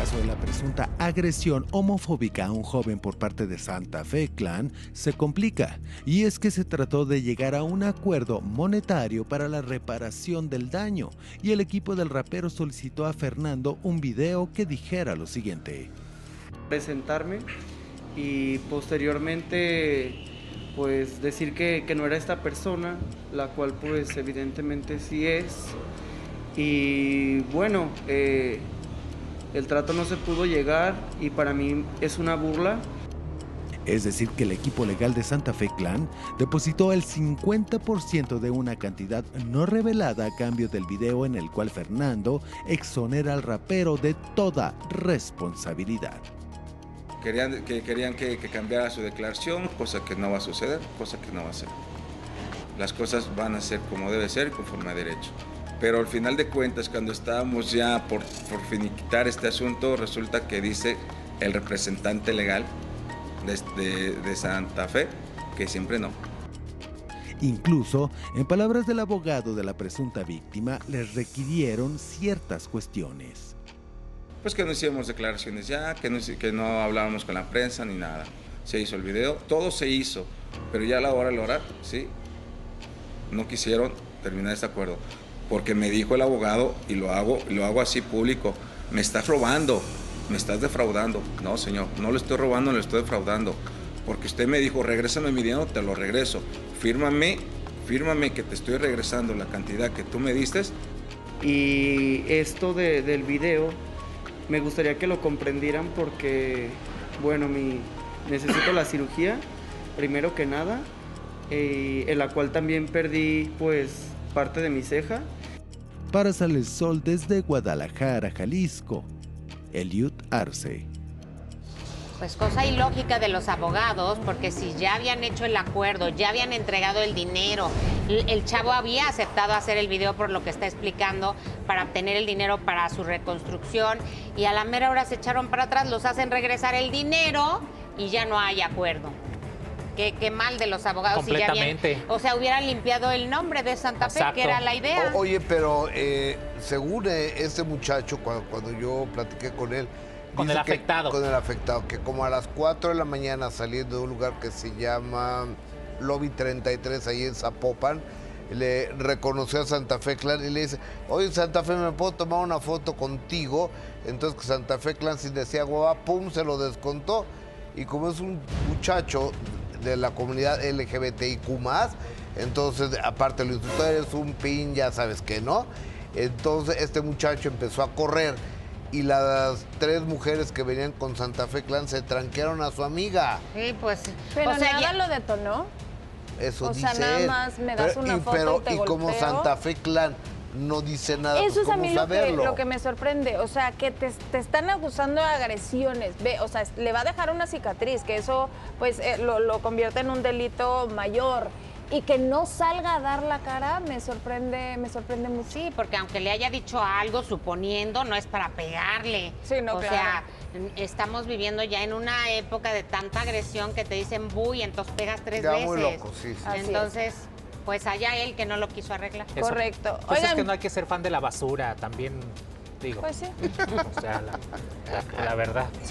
caso de la presunta agresión homofóbica a un joven por parte de Santa Fe Clan se complica, y es que se trató de llegar a un acuerdo monetario para la reparación del daño, y el equipo del rapero solicitó a Fernando un video que dijera lo siguiente. Presentarme y posteriormente pues decir que, que no era esta persona, la cual pues evidentemente sí es. Y bueno, eh, el trato no se pudo llegar y para mí es una burla. Es decir, que el equipo legal de Santa Fe Clan depositó el 50% de una cantidad no revelada a cambio del video en el cual Fernando exonera al rapero de toda responsabilidad. Querían que, querían que, que cambiara su declaración, cosa que no va a suceder, cosa que no va a ser. Las cosas van a ser como debe ser, conforme a derecho. Pero al final de cuentas, cuando estábamos ya por, por finiquitar este asunto, resulta que dice el representante legal de, de, de Santa Fe que siempre no. Incluso, en palabras del abogado de la presunta víctima, les requirieron ciertas cuestiones. Pues que no hicimos declaraciones ya, que no, que no hablábamos con la prensa ni nada. Se hizo el video, todo se hizo, pero ya a la hora de la hora, sí, no quisieron terminar este acuerdo porque me dijo el abogado, y lo hago, lo hago así público, me estás robando, me estás defraudando. No, señor, no lo estoy robando, lo estoy defraudando. Porque usted me dijo, regrésame mi dinero, te lo regreso. Fírmame, fírmame que te estoy regresando la cantidad que tú me diste. Y esto de, del video, me gustaría que lo comprendieran porque, bueno, mi, necesito la cirugía, primero que nada, eh, en la cual también perdí, pues, parte de mi ceja. Para Sale Sol desde Guadalajara, Jalisco, Eliud Arce. Pues cosa ilógica de los abogados, porque si ya habían hecho el acuerdo, ya habían entregado el dinero, el chavo había aceptado hacer el video por lo que está explicando para obtener el dinero para su reconstrucción y a la mera hora se echaron para atrás, los hacen regresar el dinero y ya no hay acuerdo. Qué, qué mal de los abogados. si ya habían- Completamente. o sea, hubieran limpiado el nombre de Santa Fe, Exacto. que era la idea. O- oye, pero eh, según eh, este muchacho, cuando, cuando yo platiqué con él... Con dice el que- afectado. con el afectado, que como a las 4 de la mañana saliendo de un lugar que se llama Lobby 33, ahí en Zapopan, le reconoció a Santa Fe Clan y le dice, oye Santa Fe, ¿me puedo tomar una foto contigo? Entonces que Santa Fe Clan sin decía guava, pum, se lo descontó. Y como es un muchacho de la comunidad LGBTIQ+, entonces aparte lo insultó, eres un pin, ya sabes que no. Entonces este muchacho empezó a correr y las tres mujeres que venían con Santa Fe Clan se tranquearon a su amiga. Sí, pues. Pero o sea, nada ya- lo detonó. Eso O sea, dice nada él. más me das una foto pero, y te como golpeo. Santa Fe Clan no dice nada, Eso pues, es a ¿cómo mí lo que, saberlo? lo que me sorprende. O sea, que te, te están acusando de agresiones. Ve, o sea, le va a dejar una cicatriz, que eso pues eh, lo, lo convierte en un delito mayor. Y que no salga a dar la cara me sorprende, me sorprende mucho. Sí, porque aunque le haya dicho algo, suponiendo, no es para pegarle. Sí, no, o claro. sea, estamos viviendo ya en una época de tanta agresión que te dicen buy, entonces pegas tres Ya veces. muy loco, sí, sí. Así es. Entonces, pues allá él que no lo quiso arreglar. Eso. Correcto. Pues es que no hay que ser fan de la basura, también digo. Pues sí. O sea, la, la- la verdad.